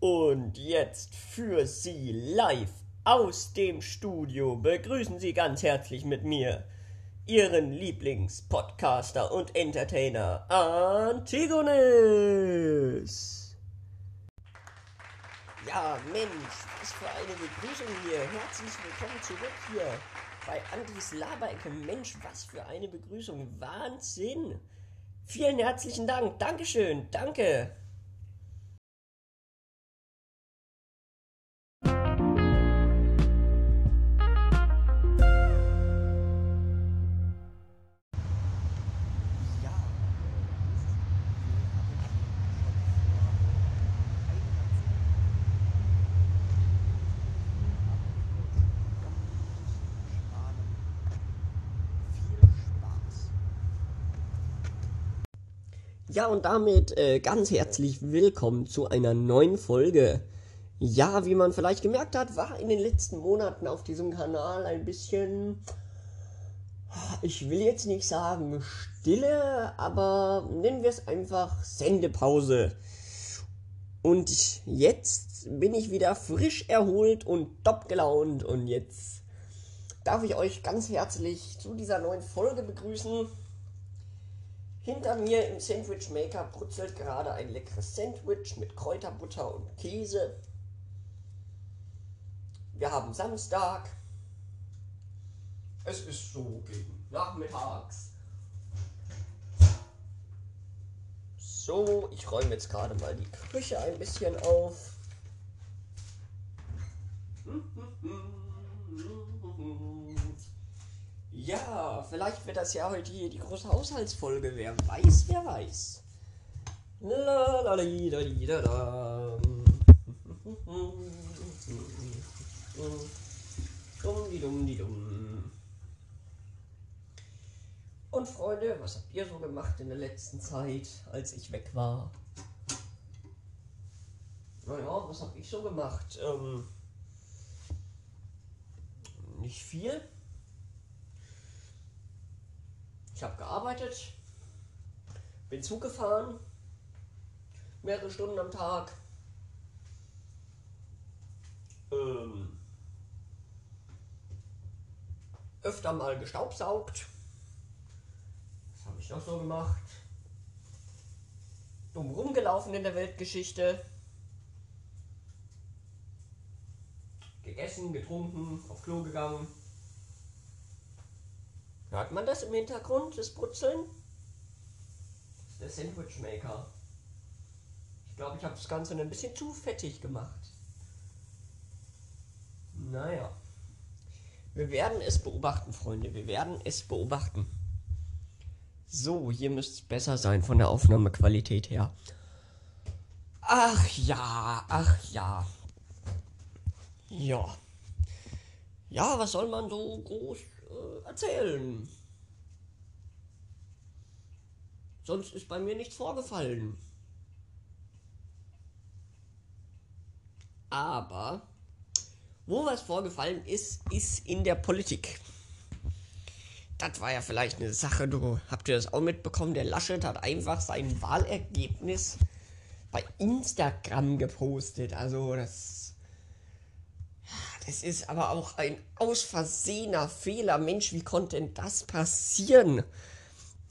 Und jetzt für Sie live aus dem Studio begrüßen Sie ganz herzlich mit mir Ihren Lieblingspodcaster und Entertainer Antigonis. Ja, Mensch, was für eine Begrüßung hier. Herzlich willkommen zurück hier bei Antis Laberecke. Mensch, was für eine Begrüßung. Wahnsinn. Vielen herzlichen Dank. Dankeschön. Danke. Ja, und damit äh, ganz herzlich willkommen zu einer neuen Folge. Ja, wie man vielleicht gemerkt hat, war in den letzten Monaten auf diesem Kanal ein bisschen, ich will jetzt nicht sagen Stille, aber nennen wir es einfach Sendepause. Und jetzt bin ich wieder frisch erholt und top gelaunt und jetzt darf ich euch ganz herzlich zu dieser neuen Folge begrüßen. Hinter mir im Sandwich Maker brutzelt gerade ein leckeres Sandwich mit Kräuterbutter und Käse. Wir haben Samstag. Es ist so gegen nachmittags. So, ich räume jetzt gerade mal die Küche ein bisschen auf. Ja, vielleicht wird das ja heute hier die große Haushaltsfolge. Wer weiß, wer weiß. Lalalidadidada. Dumm, Und Freunde, was habt ihr so gemacht in der letzten Zeit, als ich weg war? Naja, was hab ich so gemacht? Ähm, nicht viel. Ich habe gearbeitet, bin Zug gefahren, mehrere Stunden am Tag. Ähm, öfter mal gestaubsaugt. Was habe ich noch so gemacht? Dumm rumgelaufen in der Weltgeschichte. Gegessen, getrunken, auf Klo gegangen. Hört man das im Hintergrund, das Brutzeln? Das ist der Sandwich Maker. Ich glaube, ich habe das Ganze ein bisschen zu fettig gemacht. Naja. Wir werden es beobachten, Freunde. Wir werden es beobachten. So, hier müsste es besser sein von der Aufnahmequalität her. Ach ja, ach ja. Ja. Ja, was soll man so groß äh, erzählen. Sonst ist bei mir nichts vorgefallen. Aber wo was vorgefallen ist, ist in der Politik. Das war ja vielleicht eine Sache, du habt ihr das auch mitbekommen? Der Laschet hat einfach sein Wahlergebnis bei Instagram gepostet. Also das es ist aber auch ein aus Versehener Fehler. Mensch, wie konnte denn das passieren?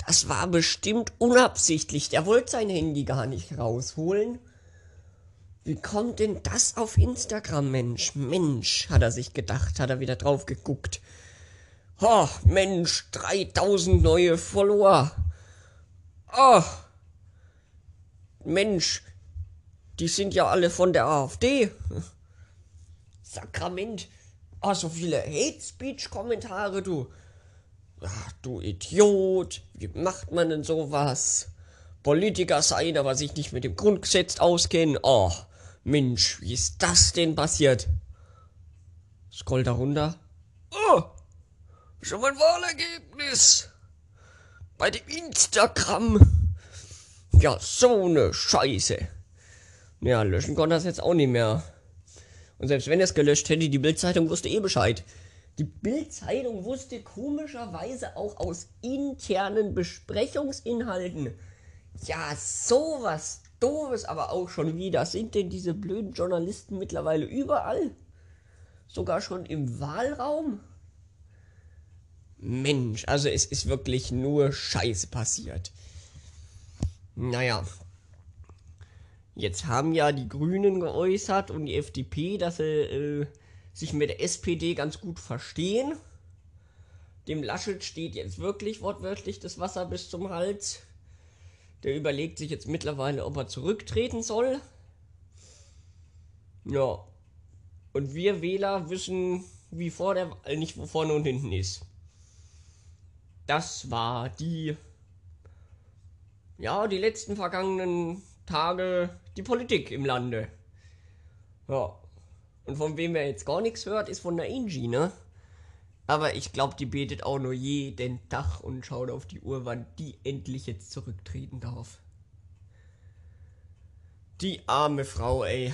Das war bestimmt unabsichtlich. Der wollte sein Handy gar nicht rausholen. Wie kommt denn das auf Instagram, Mensch? Mensch, hat er sich gedacht, hat er wieder drauf geguckt. Oh, Mensch, 3000 neue Follower. Oh, Mensch, die sind ja alle von der AfD. Sakrament. Oh, so viele Hate Speech Kommentare, du. Ach, du Idiot. Wie macht man denn sowas? Politiker sein, aber sich nicht mit dem Grundgesetz auskennen. Oh, Mensch, wie ist das denn passiert? Scroll da runter. Oh, schon mein Wahlergebnis. Bei dem Instagram. Ja, so ne Scheiße. Ja, löschen konnte das jetzt auch nicht mehr. Und selbst wenn er es gelöscht hätte, die Bildzeitung wusste eh Bescheid. Die Bildzeitung wusste komischerweise auch aus internen Besprechungsinhalten Ja, sowas Doofes aber auch schon wieder. Sind denn diese blöden Journalisten mittlerweile überall? Sogar schon im Wahlraum? Mensch, also es ist wirklich nur Scheiße passiert. Naja. Jetzt haben ja die Grünen geäußert und die FDP, dass sie äh, sich mit der SPD ganz gut verstehen. Dem Laschet steht jetzt wirklich wortwörtlich das Wasser bis zum Hals. Der überlegt sich jetzt mittlerweile, ob er zurücktreten soll. Ja. Und wir Wähler wissen, wie vor der Wahl nicht, wo vorne und hinten ist. Das war die, ja, die letzten vergangenen Tage die Politik im Lande. Ja. Und von wem wer jetzt gar nichts hört, ist von der Angie, ne? Aber ich glaube, die betet auch nur jeden Tag und schaut auf die Uhr, wann die endlich jetzt zurücktreten darf. Die arme Frau, ey.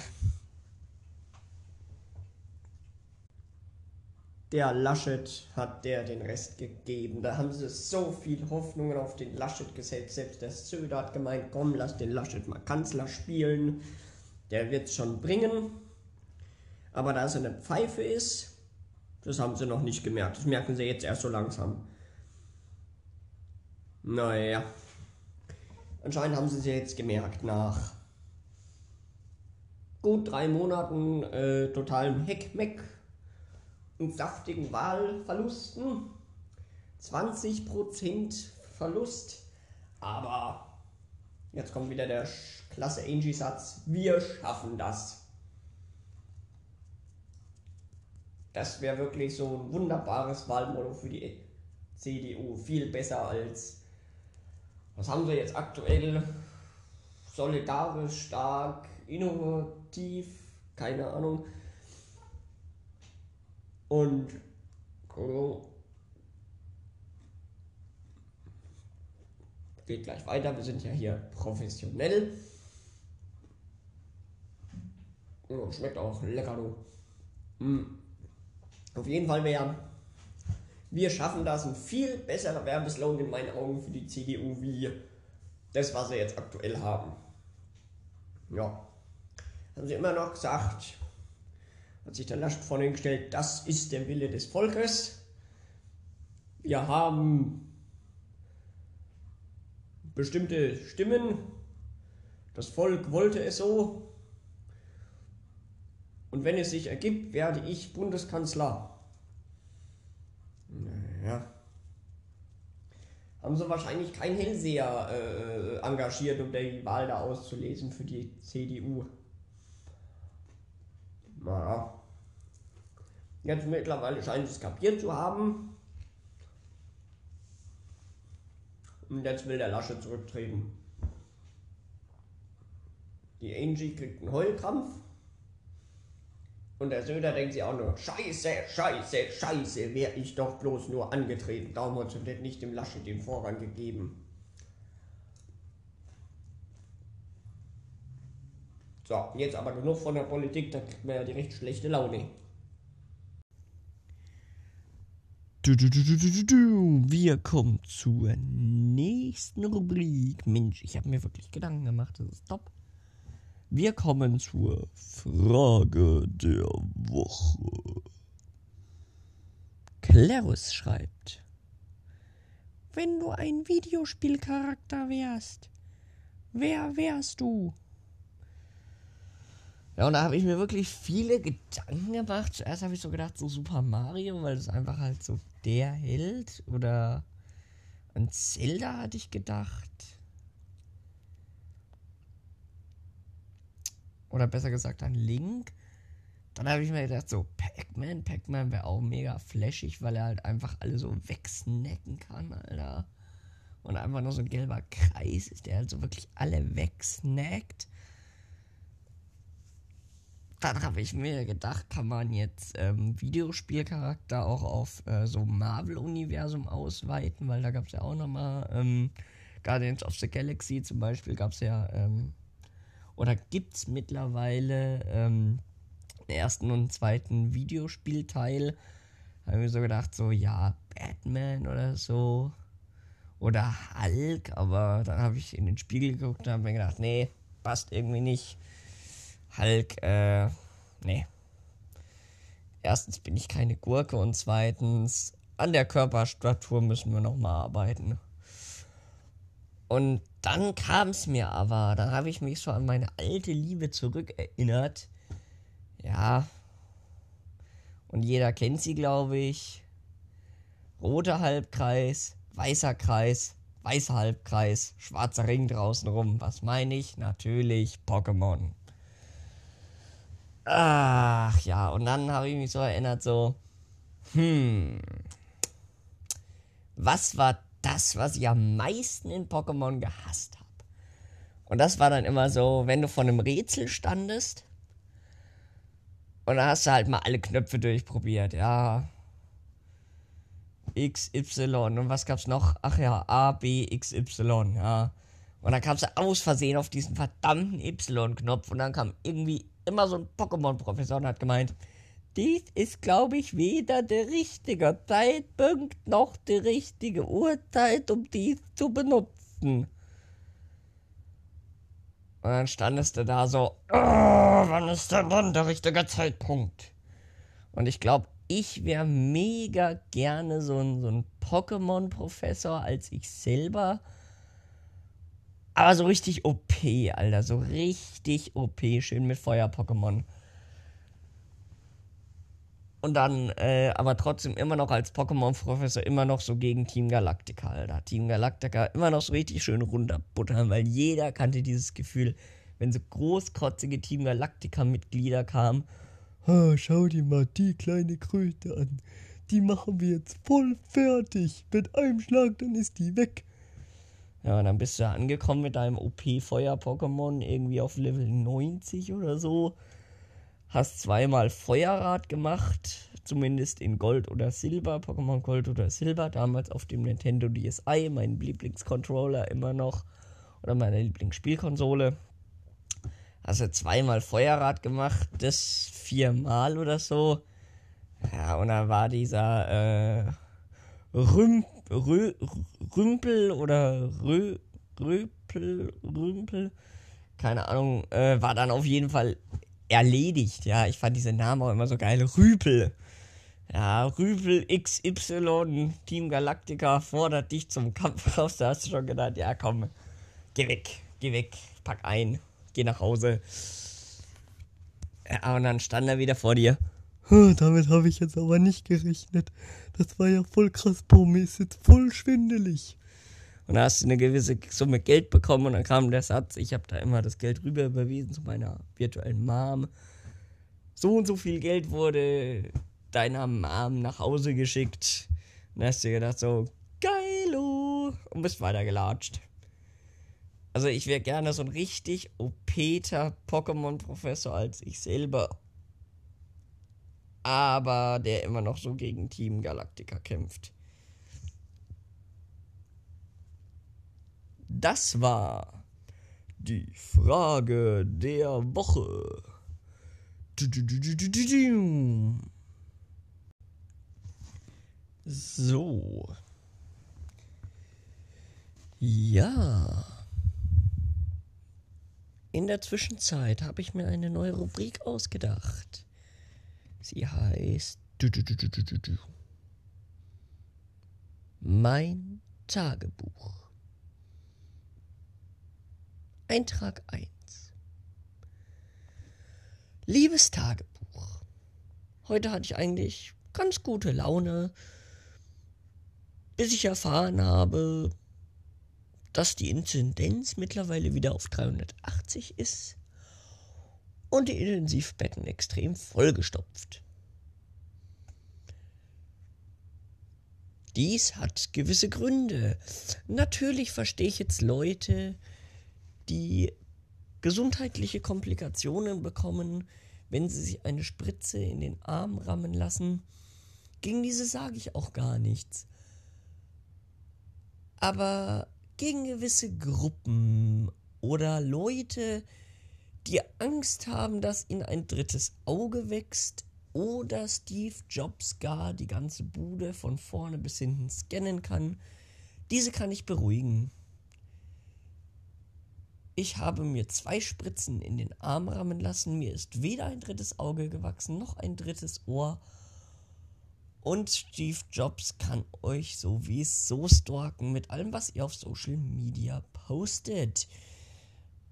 Der Laschet hat der den Rest gegeben. Da haben sie so viel Hoffnungen auf den Laschet gesetzt. Selbst der Söder hat gemeint, komm, lass den Laschet mal Kanzler spielen. Der wird's schon bringen. Aber da es eine Pfeife ist, das haben sie noch nicht gemerkt. Das merken sie jetzt erst so langsam. Naja. Anscheinend haben sie es jetzt gemerkt nach gut drei Monaten äh, totalem Heckmeck und saftigen Wahlverlusten. 20% Verlust. Aber jetzt kommt wieder der klasse Angie-Satz. Wir schaffen das. Das wäre wirklich so ein wunderbares Wahlmotto für die CDU. Viel besser als. Was haben sie jetzt aktuell? Solidarisch, stark, innovativ, keine Ahnung. Und. Geht gleich weiter. Wir sind ja hier professionell. Schmeckt auch lecker, du. Mm. Auf jeden Fall wäre wir schaffen das ein viel besserer Werbeslogan in meinen Augen für die CDU wie das, was sie jetzt aktuell haben. Ja. Haben sie immer noch gesagt, hat sich der Laschet vorne gestellt, das ist der Wille des Volkes. Wir haben bestimmte Stimmen. Das Volk wollte es so. Und wenn es sich ergibt, werde ich Bundeskanzler. Naja. Haben sie wahrscheinlich keinen Hellseher äh, engagiert, um die Wahl da auszulesen für die CDU. Naja. Jetzt mittlerweile scheint es kapiert zu haben. Und jetzt will der Lasche zurücktreten. Die Angie kriegt einen Heulkrampf. Und der Söder denkt sich auch nur, scheiße, scheiße, scheiße, wäre ich doch bloß nur angetreten. Darum hat es nicht dem Laschet den Vorrang gegeben. So, jetzt aber genug von der Politik, da kriegt man ja direkt schlechte Laune. Du, du, du. Wir kommen zur nächsten Rubrik. Mensch, ich habe mir wirklich Gedanken gemacht, das ist top. Wir kommen zur Frage der Woche. Clarus schreibt, wenn du ein Videospielcharakter wärst, wer wärst du? Ja, und da habe ich mir wirklich viele Gedanken gemacht. Zuerst habe ich so gedacht, so Super Mario, weil das einfach halt so der Held. Oder an Zelda hatte ich gedacht. Oder besser gesagt an Link. Dann habe ich mir gedacht, so Pac-Man, Pac-Man wäre auch mega flashig, weil er halt einfach alle so wegsnacken kann, Alter. Und einfach nur so ein gelber Kreis ist, der halt so wirklich alle wegsnackt. Dann habe ich mir gedacht, kann man jetzt ähm, Videospielcharakter auch auf äh, so Marvel-Universum ausweiten, weil da gab es ja auch nochmal ähm, Guardians of the Galaxy zum Beispiel gab es ja ähm, oder gibt es mittlerweile ähm, den ersten und zweiten Videospielteil. Habe ich mir so gedacht, so, ja, Batman oder so. Oder Hulk, aber dann habe ich in den Spiegel geguckt und habe mir gedacht, nee, passt irgendwie nicht. Hulk, äh, nee. Erstens bin ich keine Gurke und zweitens, an der Körperstatur müssen wir nochmal arbeiten. Und dann kam es mir aber, dann habe ich mich so an meine alte Liebe zurückerinnert. Ja. Und jeder kennt sie, glaube ich. Roter Halbkreis, weißer Kreis, weißer Halbkreis, schwarzer Ring draußen rum. Was meine ich? Natürlich Pokémon. Ach ja, und dann habe ich mich so erinnert, so, hm, was war das, was ich am meisten in Pokémon gehasst habe? Und das war dann immer so, wenn du vor einem Rätsel standest und dann hast du halt mal alle Knöpfe durchprobiert, ja. X, Y und was gab's noch? Ach ja, A, B, X, Y, ja. Und dann kamst du aus Versehen auf diesen verdammten Y-Knopf und dann kam irgendwie immer so ein Pokémon-Professor und hat gemeint, dies ist, glaube ich, weder der richtige Zeitpunkt noch die richtige Uhrzeit, um dies zu benutzen. Und dann standest du da so, oh, wann ist denn dann der richtige Zeitpunkt? Und ich glaube, ich wäre mega gerne so ein, so ein Pokémon-Professor als ich selber. Aber so richtig OP, Alter. So richtig OP. Schön mit Feuer-Pokémon. Und dann, äh, aber trotzdem immer noch als Pokémon-Professor immer noch so gegen Team Galactica, Alter. Team Galactica immer noch so richtig schön runterbuttern, weil jeder kannte dieses Gefühl, wenn so großkotzige Team Galactica-Mitglieder kamen. Oh, schau dir mal die kleine Kröte an. Die machen wir jetzt voll fertig. Mit einem Schlag, dann ist die weg. Ja, und dann bist du angekommen mit deinem OP-Feuer-Pokémon irgendwie auf Level 90 oder so. Hast zweimal Feuerrad gemacht, zumindest in Gold oder Silber, Pokémon Gold oder Silber, damals auf dem Nintendo DSi, mein Lieblingscontroller immer noch, oder meine Lieblingsspielkonsole. Hast du zweimal Feuerrad gemacht, das viermal oder so. Ja, und dann war dieser äh, Rüm, Rö, Rümpel oder Rö, Röpel, Rümpel, keine Ahnung, äh, war dann auf jeden Fall erledigt. Ja, ich fand diese Namen auch immer so geil. Rüpel. Ja, Rüpel XY, Team Galactica fordert dich zum Kampf raus. Da hast du schon gedacht, ja komm, geh weg, geh weg, pack ein, geh nach Hause. Ja, und dann stand er wieder vor dir. Damit habe ich jetzt aber nicht gerechnet. Das war ja voll krass, Mir ist jetzt voll schwindelig. Und da hast du eine gewisse Summe Geld bekommen und dann kam der Satz, ich habe da immer das Geld rüber überwiesen zu meiner virtuellen Mom. So und so viel Geld wurde deiner Mom nach Hause geschickt. Und dann hast du gedacht so, geilo, und bist weitergelatscht. Also ich wäre gerne so ein richtig OPter Pokémon-Professor als ich selber. Aber der immer noch so gegen Team Galactica kämpft. Das war die Frage der Woche. So. Ja. In der Zwischenzeit habe ich mir eine neue Rubrik ausgedacht. Sie heißt Mein Tagebuch. Eintrag 1. Liebes Tagebuch. Heute hatte ich eigentlich ganz gute Laune, bis ich erfahren habe, dass die Inzidenz mittlerweile wieder auf 380 ist und die Intensivbetten extrem vollgestopft. Dies hat gewisse Gründe. Natürlich verstehe ich jetzt Leute, die gesundheitliche Komplikationen bekommen, wenn sie sich eine Spritze in den Arm rammen lassen. Gegen diese sage ich auch gar nichts. Aber gegen gewisse Gruppen oder Leute, die Angst haben, dass ihnen ein drittes Auge wächst oder Steve Jobs gar die ganze Bude von vorne bis hinten scannen kann, Diese kann ich beruhigen. Ich habe mir zwei Spritzen in den Arm rammen lassen. Mir ist weder ein drittes Auge gewachsen noch ein drittes Ohr. Und Steve Jobs kann euch sowieso stalken mit allem, was ihr auf Social Media postet.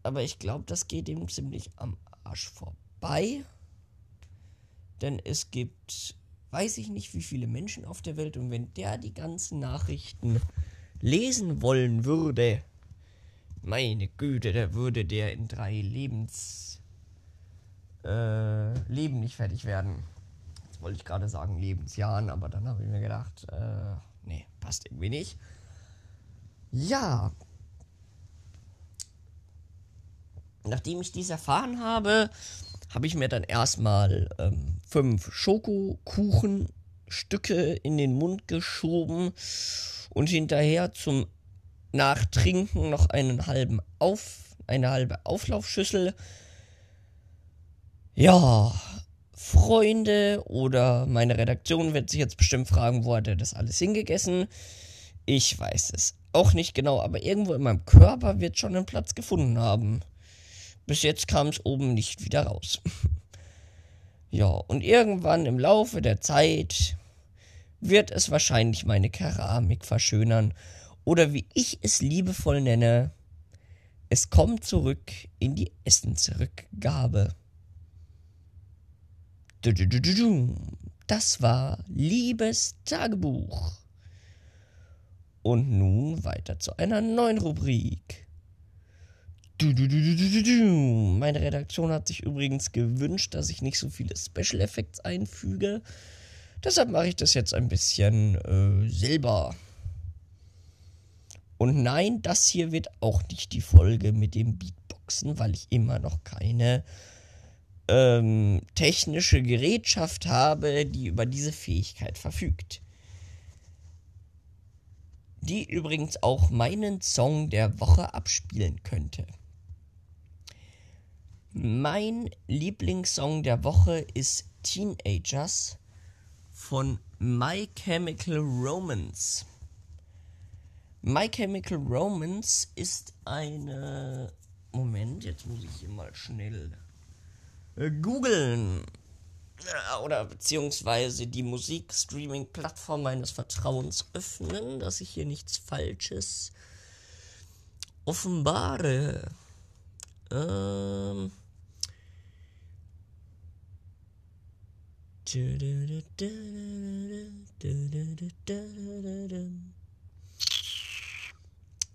Aber ich glaube, das geht ihm ziemlich am Arsch vorbei. Denn es gibt, weiß ich nicht, wie viele Menschen auf der Welt. Und wenn der die ganzen Nachrichten lesen wollen würde, meine Güte, da würde der in drei Lebens äh, Leben nicht fertig werden. Jetzt wollte ich gerade sagen Lebensjahren, aber dann habe ich mir gedacht, äh, nee, passt irgendwie nicht. Ja. Nachdem ich dies erfahren habe, habe ich mir dann erstmal ähm, fünf Schokokuchenstücke in den Mund geschoben und hinterher zum Nachtrinken noch einen halben Auf, eine halbe Auflaufschüssel. Ja, Freunde oder meine Redaktion wird sich jetzt bestimmt fragen, wo hat er das alles hingegessen? Ich weiß es auch nicht genau, aber irgendwo in meinem Körper wird schon einen Platz gefunden haben. Bis jetzt kam es oben nicht wieder raus. ja, und irgendwann im Laufe der Zeit wird es wahrscheinlich meine Keramik verschönern oder wie ich es liebevoll nenne, es kommt zurück in die Essensrückgabe. Das war Liebes Tagebuch. Und nun weiter zu einer neuen Rubrik. Meine Redaktion hat sich übrigens gewünscht, dass ich nicht so viele Special Effects einfüge. Deshalb mache ich das jetzt ein bisschen äh, selber. Und nein, das hier wird auch nicht die Folge mit dem Beatboxen, weil ich immer noch keine ähm, technische Gerätschaft habe, die über diese Fähigkeit verfügt. Die übrigens auch meinen Song der Woche abspielen könnte. Mein Lieblingssong der Woche ist Teenagers von My Chemical Romance. My Chemical Romance ist eine. Moment, jetzt muss ich hier mal schnell äh, googeln. Oder beziehungsweise die Musikstreaming-Plattform meines Vertrauens öffnen, dass ich hier nichts Falsches offenbare. Ähm.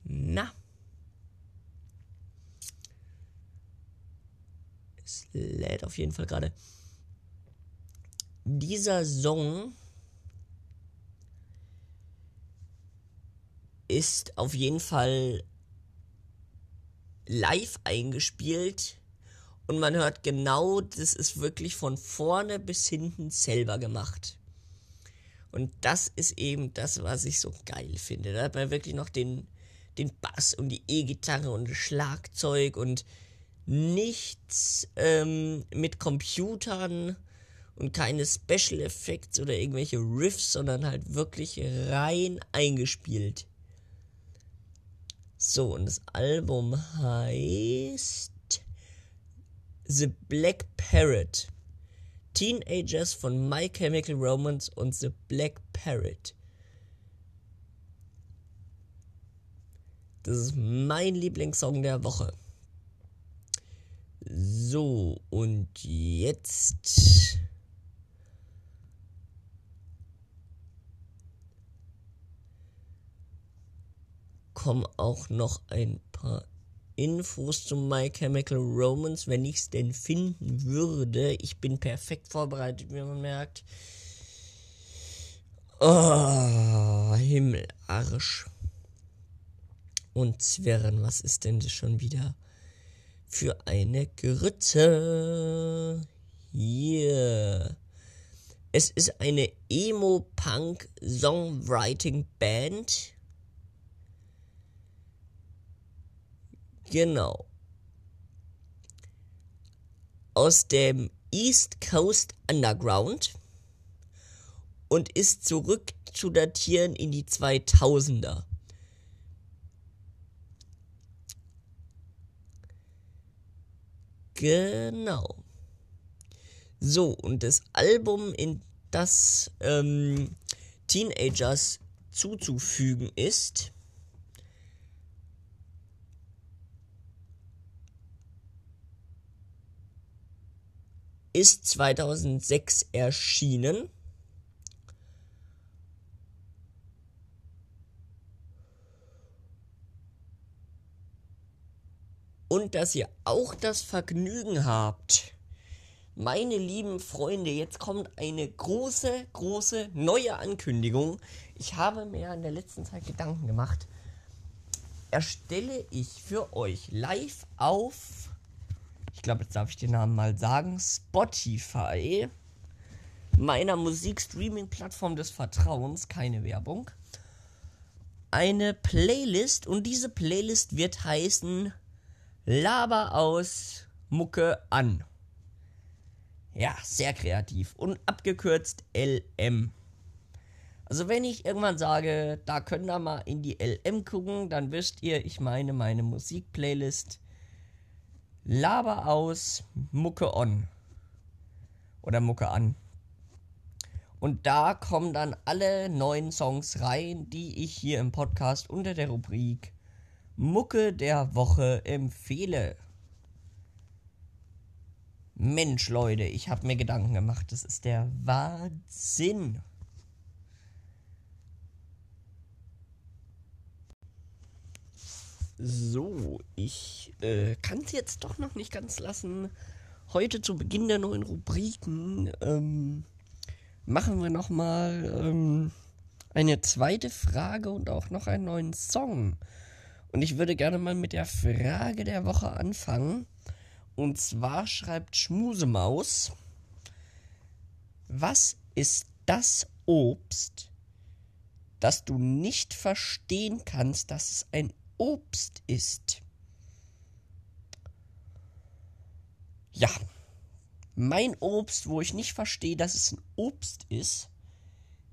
Na. Es lädt auf jeden Fall gerade. Dieser Song ist auf jeden Fall live eingespielt und man hört genau, das ist wirklich von vorne bis hinten selber gemacht. Und das ist eben das, was ich so geil finde. Da hat man wirklich noch den den Bass und die E-Gitarre und das Schlagzeug und nichts ähm, mit Computern und keine Special Effects oder irgendwelche Riffs, sondern halt wirklich rein eingespielt. So, und das Album heißt The Black Parrot. Teenagers von My Chemical Romance und The Black Parrot. Das ist mein Lieblingssong der Woche. So, und jetzt. kommen auch noch ein paar Infos zu My Chemical Romance, wenn ich es denn finden würde. Ich bin perfekt vorbereitet, wie man merkt. Oh, Himmelarsch und Zwirren. Was ist denn das schon wieder für eine Grütze? Hier. Es ist eine Emo-Punk-Songwriting-Band. Genau. Aus dem East Coast Underground und ist zurück zu datieren in die 2000er. Genau. So, und das Album, in das ähm, Teenagers zuzufügen ist, ist 2006 erschienen. Und dass ihr auch das Vergnügen habt, meine lieben Freunde, jetzt kommt eine große, große neue Ankündigung. Ich habe mir in der letzten Zeit Gedanken gemacht. Erstelle ich für euch live auf ich glaube, jetzt darf ich den Namen mal sagen, Spotify, meiner Musikstreaming-Plattform des Vertrauens, keine Werbung, eine Playlist. Und diese Playlist wird heißen Laber aus Mucke an. Ja, sehr kreativ. Und abgekürzt LM. Also wenn ich irgendwann sage, da könnt ihr mal in die LM gucken, dann wisst ihr, ich meine meine Musikplaylist Laber aus, Mucke on. Oder Mucke an. Und da kommen dann alle neuen Songs rein, die ich hier im Podcast unter der Rubrik Mucke der Woche empfehle. Mensch, Leute, ich habe mir Gedanken gemacht. Das ist der Wahnsinn. So, ich äh, kann es jetzt doch noch nicht ganz lassen. Heute zu Beginn der neuen Rubriken ähm, machen wir noch mal ähm, eine zweite Frage und auch noch einen neuen Song. Und ich würde gerne mal mit der Frage der Woche anfangen. Und zwar schreibt Schmusemaus, was ist das Obst, das du nicht verstehen kannst, dass es ein Obst ist. Ja, mein Obst, wo ich nicht verstehe, dass es ein Obst ist,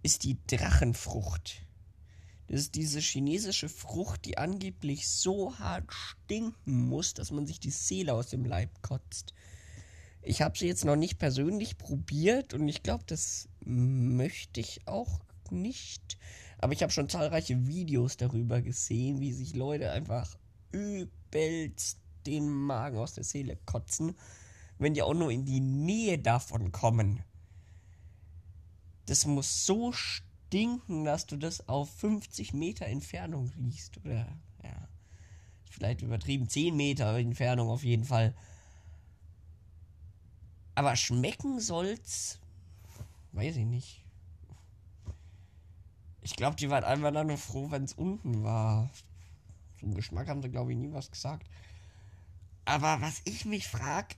ist die Drachenfrucht. Das ist diese chinesische Frucht, die angeblich so hart stinken muss, dass man sich die Seele aus dem Leib kotzt. Ich habe sie jetzt noch nicht persönlich probiert und ich glaube, das möchte ich auch nicht. Aber ich habe schon zahlreiche Videos darüber gesehen, wie sich Leute einfach übelst den Magen aus der Seele kotzen, wenn die auch nur in die Nähe davon kommen. Das muss so stinken, dass du das auf 50 Meter Entfernung riechst. Oder, ja, vielleicht übertrieben 10 Meter Entfernung auf jeden Fall. Aber schmecken soll's, weiß ich nicht. Ich glaube, die waren einfach nur froh, wenn es unten war. Zum Geschmack haben sie, glaube ich, nie was gesagt. Aber was ich mich frage,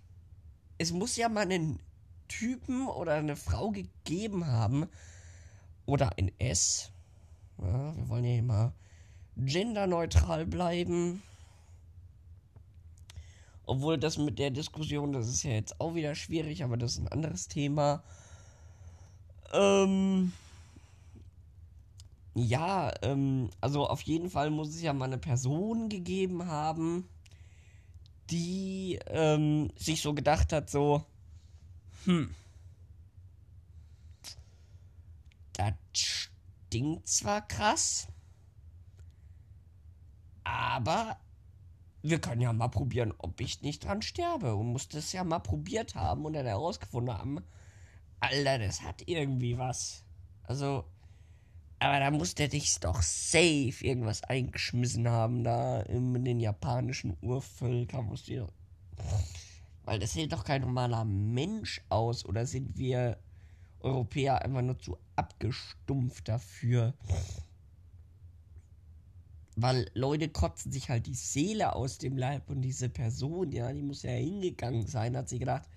es muss ja mal einen Typen oder eine Frau gegeben haben. Oder ein S. Ja, wir wollen ja immer genderneutral bleiben. Obwohl das mit der Diskussion, das ist ja jetzt auch wieder schwierig, aber das ist ein anderes Thema. Ähm ja, ähm, also auf jeden Fall muss es ja mal eine Person gegeben haben, die ähm, sich so gedacht hat, so, hm, das stinkt zwar krass, aber wir können ja mal probieren, ob ich nicht dran sterbe. Und muss das ja mal probiert haben und dann herausgefunden haben, Alter, das hat irgendwie was. Also, aber da muss der dich doch safe irgendwas eingeschmissen haben, da in den japanischen Urvölkern. Weil das sieht doch kein normaler Mensch aus, oder sind wir Europäer einfach nur zu abgestumpft dafür? Weil Leute kotzen sich halt die Seele aus dem Leib und diese Person, ja, die muss ja hingegangen sein, hat sie gedacht,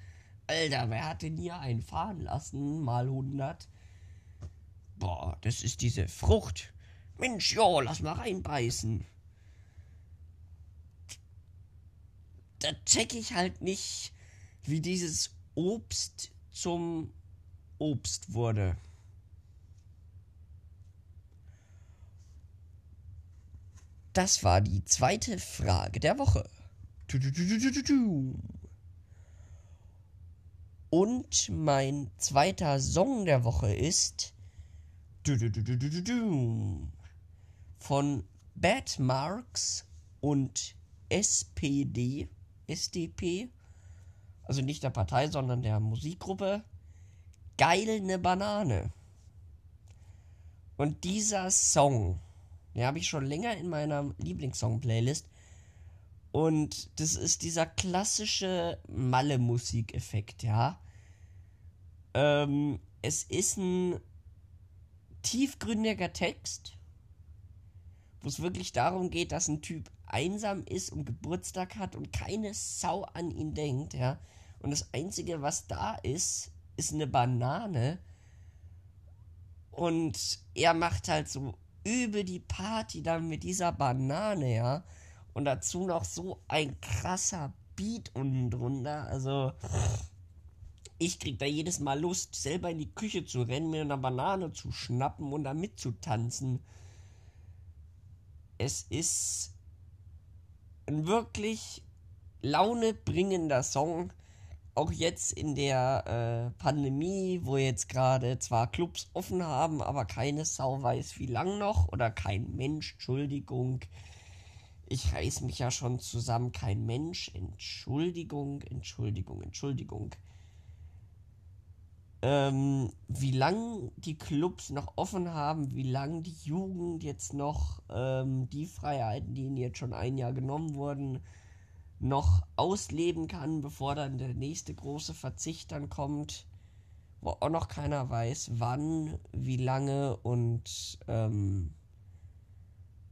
Alter, wer hat denn hier einen fahren lassen, mal 100? Boah, das ist diese Frucht. Mensch, ja, lass mal reinbeißen. Da check ich halt nicht, wie dieses Obst zum Obst wurde. Das war die zweite Frage der Woche. Und mein zweiter Song der Woche ist von Bad Marks und SPD, SDP, also nicht der Partei, sondern der Musikgruppe, Geil ne Banane. Und dieser Song, den habe ich schon länger in meiner Lieblingssong-Playlist. Und das ist dieser klassische Malle-Musikeffekt, ja. Ähm, es ist ein tiefgründiger Text, wo es wirklich darum geht, dass ein Typ einsam ist und Geburtstag hat und keine Sau an ihn denkt, ja. Und das Einzige, was da ist, ist eine Banane. Und er macht halt so übel die Party dann mit dieser Banane, ja. Und dazu noch so ein krasser Beat unten drunter. Also, ich krieg da jedes Mal Lust, selber in die Küche zu rennen, mir eine Banane zu schnappen und da mitzutanzen. Es ist ein wirklich launebringender Song. Auch jetzt in der äh, Pandemie, wo jetzt gerade zwar Clubs offen haben, aber keine Sau weiß wie lang noch oder kein Mensch, Entschuldigung. Ich reiß mich ja schon zusammen, kein Mensch, Entschuldigung, Entschuldigung, Entschuldigung. Ähm, wie lang die Clubs noch offen haben, wie lang die Jugend jetzt noch ähm, die Freiheiten, die ihnen jetzt schon ein Jahr genommen wurden, noch ausleben kann, bevor dann der nächste große Verzicht dann kommt, wo auch noch keiner weiß, wann, wie lange und ähm,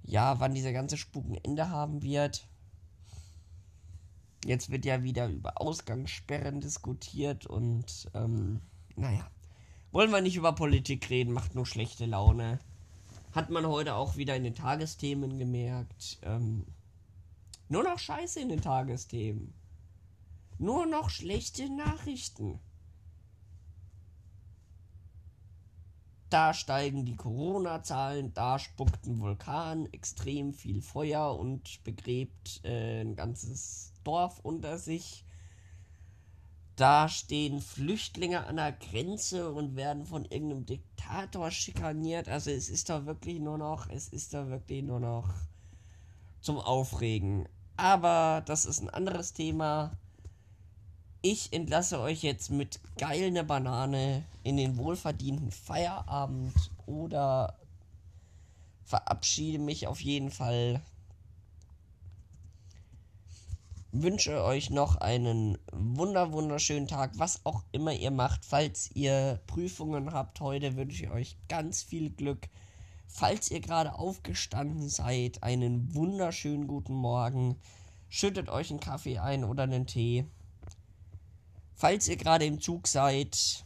ja, wann dieser ganze Spuk ein Ende haben wird. Jetzt wird ja wieder über Ausgangssperren diskutiert und ähm, naja. Wollen wir nicht über Politik reden, macht nur schlechte Laune. Hat man heute auch wieder in den Tagesthemen gemerkt. Ähm, nur noch Scheiße in den Tagesthemen. Nur noch schlechte Nachrichten. Da steigen die Corona-Zahlen, da spuckt ein Vulkan extrem viel Feuer und begräbt äh, ein ganzes Dorf unter sich. Da stehen Flüchtlinge an der Grenze und werden von irgendeinem Diktator schikaniert. Also es ist da wirklich nur noch, es ist da wirklich nur noch zum Aufregen. Aber das ist ein anderes Thema. Ich entlasse euch jetzt mit geil ne Banane in den wohlverdienten Feierabend oder verabschiede mich auf jeden Fall wünsche euch noch einen wunder wunderschönen Tag, was auch immer ihr macht. Falls ihr Prüfungen habt heute, wünsche ich euch ganz viel Glück. Falls ihr gerade aufgestanden seid, einen wunderschönen guten Morgen. Schüttet euch einen Kaffee ein oder einen Tee. Falls ihr gerade im Zug seid,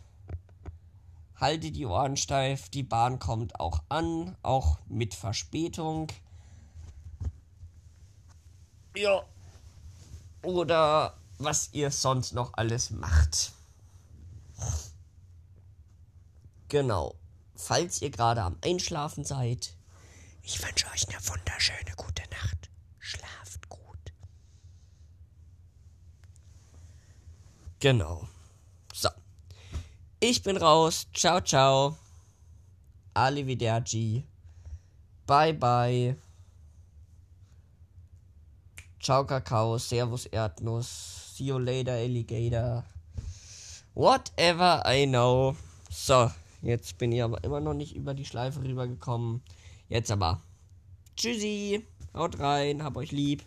haltet die Ohren steif. Die Bahn kommt auch an, auch mit Verspätung. Ja, oder was ihr sonst noch alles macht. Genau. Falls ihr gerade am Einschlafen seid, ich wünsche euch eine wunderschöne gute Nacht. Schlaft gut. Genau. So. Ich bin raus. Ciao, ciao. Arrivederci. Bye, bye. Ciao Kakao, Servus Erdnuss, see you later Alligator. Whatever I know. So, jetzt bin ich aber immer noch nicht über die Schleife rübergekommen. Jetzt aber. Tschüssi, haut rein, hab euch lieb.